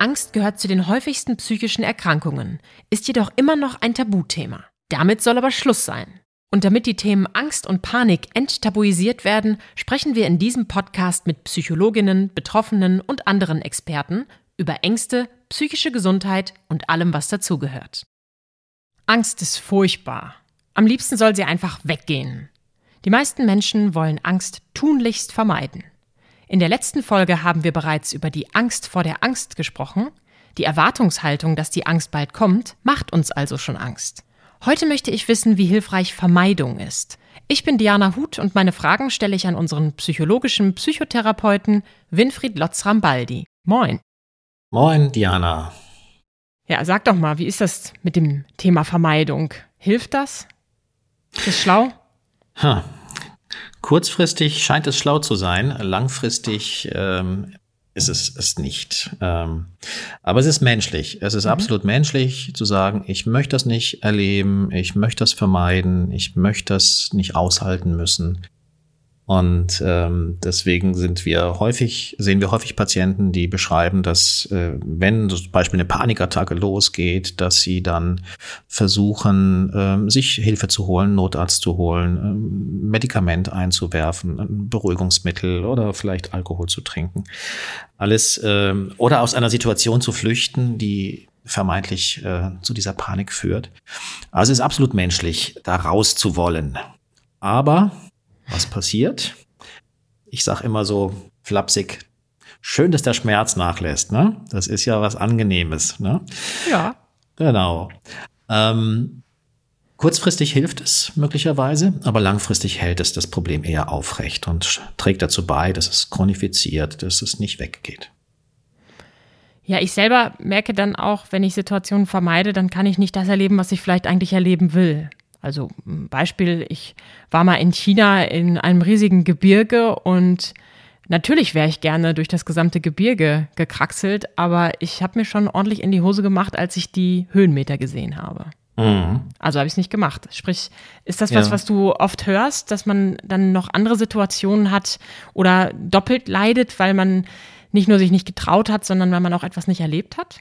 Angst gehört zu den häufigsten psychischen Erkrankungen, ist jedoch immer noch ein Tabuthema. Damit soll aber Schluss sein. Und damit die Themen Angst und Panik enttabuisiert werden, sprechen wir in diesem Podcast mit Psychologinnen, Betroffenen und anderen Experten über Ängste, psychische Gesundheit und allem, was dazugehört. Angst ist furchtbar. Am liebsten soll sie einfach weggehen. Die meisten Menschen wollen Angst tunlichst vermeiden. In der letzten Folge haben wir bereits über die Angst vor der Angst gesprochen. Die Erwartungshaltung, dass die Angst bald kommt, macht uns also schon Angst. Heute möchte ich wissen, wie hilfreich Vermeidung ist. Ich bin Diana Huth und meine Fragen stelle ich an unseren psychologischen Psychotherapeuten Winfried Lotz-Rambaldi. Moin. Moin, Diana. Ja, sag doch mal, wie ist das mit dem Thema Vermeidung? Hilft das? Ist das schlau? Ha, Kurzfristig scheint es schlau zu sein, langfristig ähm, ist es es nicht. Ähm, aber es ist menschlich. Es ist mhm. absolut menschlich zu sagen, ich möchte das nicht erleben, ich möchte das vermeiden, ich möchte das nicht aushalten müssen. Und ähm, deswegen sind wir häufig, sehen wir häufig Patienten, die beschreiben, dass äh, wenn zum Beispiel eine Panikattacke losgeht, dass sie dann versuchen, ähm, sich Hilfe zu holen, Notarzt zu holen, ähm, Medikament einzuwerfen, ein Beruhigungsmittel oder vielleicht Alkohol zu trinken. Alles ähm, oder aus einer Situation zu flüchten, die vermeintlich äh, zu dieser Panik führt. Also es ist absolut menschlich, da raus zu wollen. Aber was passiert? Ich sag immer so flapsig, schön, dass der Schmerz nachlässt. Ne? Das ist ja was Angenehmes. Ne? Ja. Genau. Ähm, kurzfristig hilft es möglicherweise, aber langfristig hält es das Problem eher aufrecht und trägt dazu bei, dass es chronifiziert, dass es nicht weggeht. Ja, ich selber merke dann auch, wenn ich Situationen vermeide, dann kann ich nicht das erleben, was ich vielleicht eigentlich erleben will. Also Beispiel, ich war mal in China in einem riesigen Gebirge und natürlich wäre ich gerne durch das gesamte Gebirge gekraxelt, aber ich habe mir schon ordentlich in die Hose gemacht, als ich die Höhenmeter gesehen habe. Mhm. Also habe ich es nicht gemacht. Sprich, ist das was, ja. was du oft hörst, dass man dann noch andere Situationen hat oder doppelt leidet, weil man nicht nur sich nicht getraut hat, sondern weil man auch etwas nicht erlebt hat?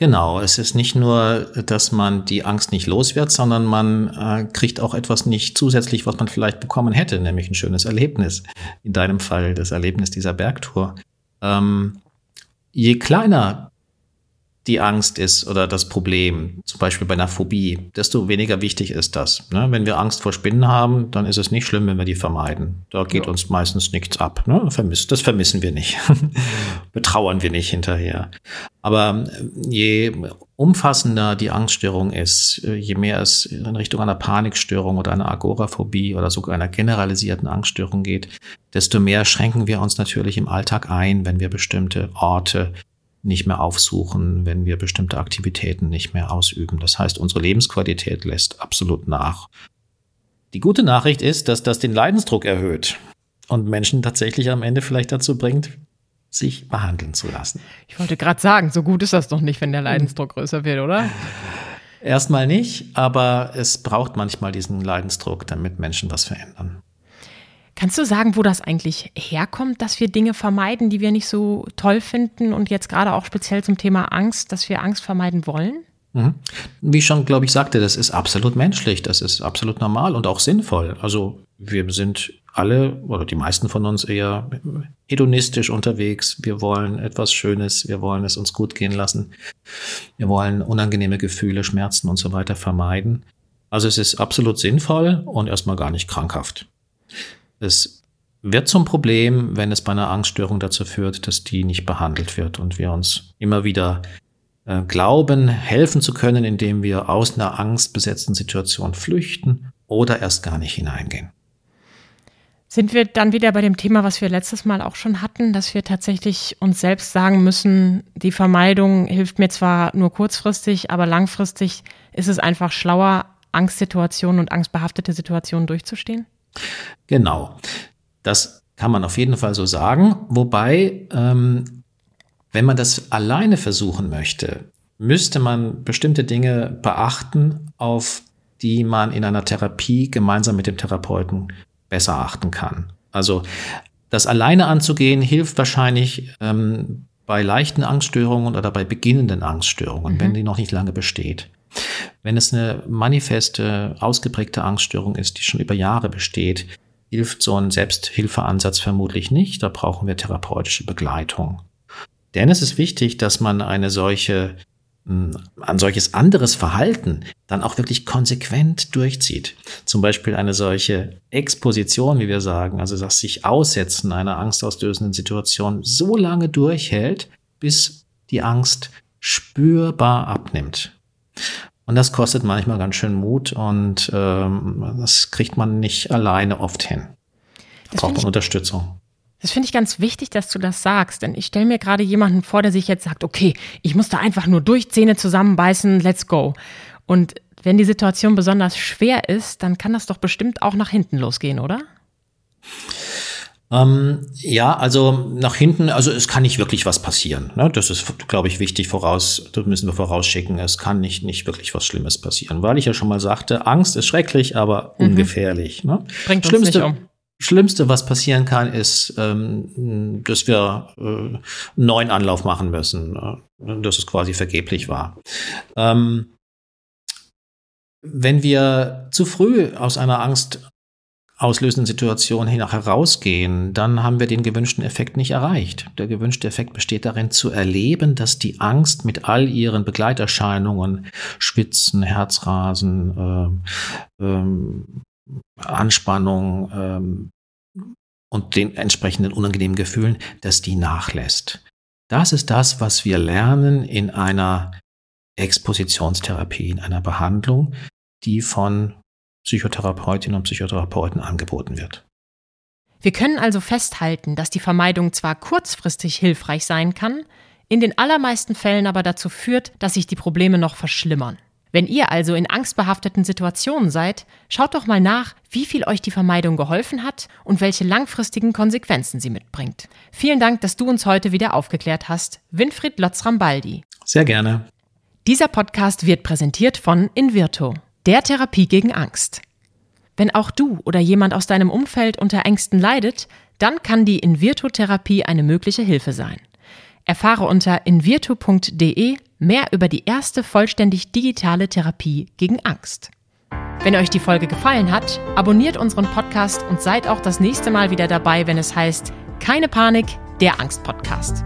Genau, es ist nicht nur, dass man die Angst nicht los wird, sondern man äh, kriegt auch etwas nicht zusätzlich, was man vielleicht bekommen hätte, nämlich ein schönes Erlebnis. In deinem Fall das Erlebnis dieser Bergtour. Ähm, je kleiner die Angst ist oder das Problem, zum Beispiel bei einer Phobie, desto weniger wichtig ist das. Ne? Wenn wir Angst vor Spinnen haben, dann ist es nicht schlimm, wenn wir die vermeiden. Da geht ja. uns meistens nichts ab. Ne? Das vermissen wir nicht. Betrauern wir nicht hinterher. Aber äh, je umfassender die Angststörung ist, äh, je mehr es in Richtung einer Panikstörung oder einer Agoraphobie oder sogar einer generalisierten Angststörung geht, desto mehr schränken wir uns natürlich im Alltag ein, wenn wir bestimmte Orte nicht mehr aufsuchen, wenn wir bestimmte Aktivitäten nicht mehr ausüben. Das heißt, unsere Lebensqualität lässt absolut nach. Die gute Nachricht ist, dass das den Leidensdruck erhöht und Menschen tatsächlich am Ende vielleicht dazu bringt, sich behandeln zu lassen. Ich wollte gerade sagen, so gut ist das doch nicht, wenn der Leidensdruck größer wird, oder? Erstmal nicht, aber es braucht manchmal diesen Leidensdruck, damit Menschen was verändern. Kannst du sagen, wo das eigentlich herkommt, dass wir Dinge vermeiden, die wir nicht so toll finden und jetzt gerade auch speziell zum Thema Angst, dass wir Angst vermeiden wollen? Mhm. Wie ich schon, glaube ich, sagte, das ist absolut menschlich, das ist absolut normal und auch sinnvoll. Also wir sind alle oder die meisten von uns eher hedonistisch unterwegs. Wir wollen etwas Schönes, wir wollen es uns gut gehen lassen. Wir wollen unangenehme Gefühle, Schmerzen und so weiter vermeiden. Also es ist absolut sinnvoll und erstmal gar nicht krankhaft. Es wird zum Problem, wenn es bei einer Angststörung dazu führt, dass die nicht behandelt wird und wir uns immer wieder äh, glauben, helfen zu können, indem wir aus einer angstbesetzten Situation flüchten oder erst gar nicht hineingehen. Sind wir dann wieder bei dem Thema, was wir letztes Mal auch schon hatten, dass wir tatsächlich uns selbst sagen müssen, die Vermeidung hilft mir zwar nur kurzfristig, aber langfristig ist es einfach schlauer, Angstsituationen und angstbehaftete Situationen durchzustehen? Genau. Das kann man auf jeden Fall so sagen. Wobei, ähm, wenn man das alleine versuchen möchte, müsste man bestimmte Dinge beachten, auf die man in einer Therapie gemeinsam mit dem Therapeuten besser achten kann. Also das alleine anzugehen hilft wahrscheinlich ähm, bei leichten Angststörungen oder bei beginnenden Angststörungen, mhm. wenn die noch nicht lange besteht. Wenn es eine manifeste, ausgeprägte Angststörung ist, die schon über Jahre besteht, hilft so ein Selbsthilfeansatz vermutlich nicht. Da brauchen wir therapeutische Begleitung. Denn es ist wichtig, dass man eine solche ein solches anderes Verhalten dann auch wirklich konsequent durchzieht. Zum Beispiel eine solche Exposition, wie wir sagen, also das sich Aussetzen einer angstauslösenden Situation so lange durchhält, bis die Angst spürbar abnimmt. Und das kostet manchmal ganz schön Mut und ähm, das kriegt man nicht alleine oft hin. Das Braucht man Unterstützung. Das finde ich ganz wichtig, dass du das sagst, denn ich stelle mir gerade jemanden vor, der sich jetzt sagt, okay, ich muss da einfach nur durch Zähne zusammenbeißen, let's go. Und wenn die Situation besonders schwer ist, dann kann das doch bestimmt auch nach hinten losgehen, oder? Ähm, ja, also nach hinten, also es kann nicht wirklich was passieren. Ne? Das ist, glaube ich, wichtig voraus, das müssen wir vorausschicken. Es kann nicht, nicht wirklich was Schlimmes passieren, weil ich ja schon mal sagte, Angst ist schrecklich, aber mhm. ungefährlich. Ne? Bringt uns Schlimmste, nicht um. Schlimmste, was passieren kann, ist, ähm, dass wir äh, einen neuen Anlauf machen müssen, äh, dass es quasi vergeblich war. Ähm, wenn wir zu früh aus einer Angst auslösenden Situation hin herausgehen, dann haben wir den gewünschten Effekt nicht erreicht. Der gewünschte Effekt besteht darin zu erleben, dass die Angst mit all ihren Begleiterscheinungen, Schwitzen, Herzrasen, äh, ähm, Anspannung ähm, und den entsprechenden unangenehmen Gefühlen, dass die nachlässt. Das ist das, was wir lernen in einer Expositionstherapie, in einer Behandlung, die von Psychotherapeutinnen und Psychotherapeuten angeboten wird. Wir können also festhalten, dass die Vermeidung zwar kurzfristig hilfreich sein kann, in den allermeisten Fällen aber dazu führt, dass sich die Probleme noch verschlimmern. Wenn ihr also in angstbehafteten Situationen seid, schaut doch mal nach, wie viel euch die Vermeidung geholfen hat und welche langfristigen Konsequenzen sie mitbringt. Vielen Dank, dass du uns heute wieder aufgeklärt hast. Winfried Lotz-Rambaldi. Sehr gerne. Dieser Podcast wird präsentiert von Invirto, der Therapie gegen Angst. Wenn auch du oder jemand aus deinem Umfeld unter Ängsten leidet, dann kann die Invirto-Therapie eine mögliche Hilfe sein. Erfahre unter invirtu.de mehr über die erste vollständig digitale Therapie gegen Angst. Wenn euch die Folge gefallen hat, abonniert unseren Podcast und seid auch das nächste Mal wieder dabei, wenn es heißt Keine Panik, der Angst-Podcast.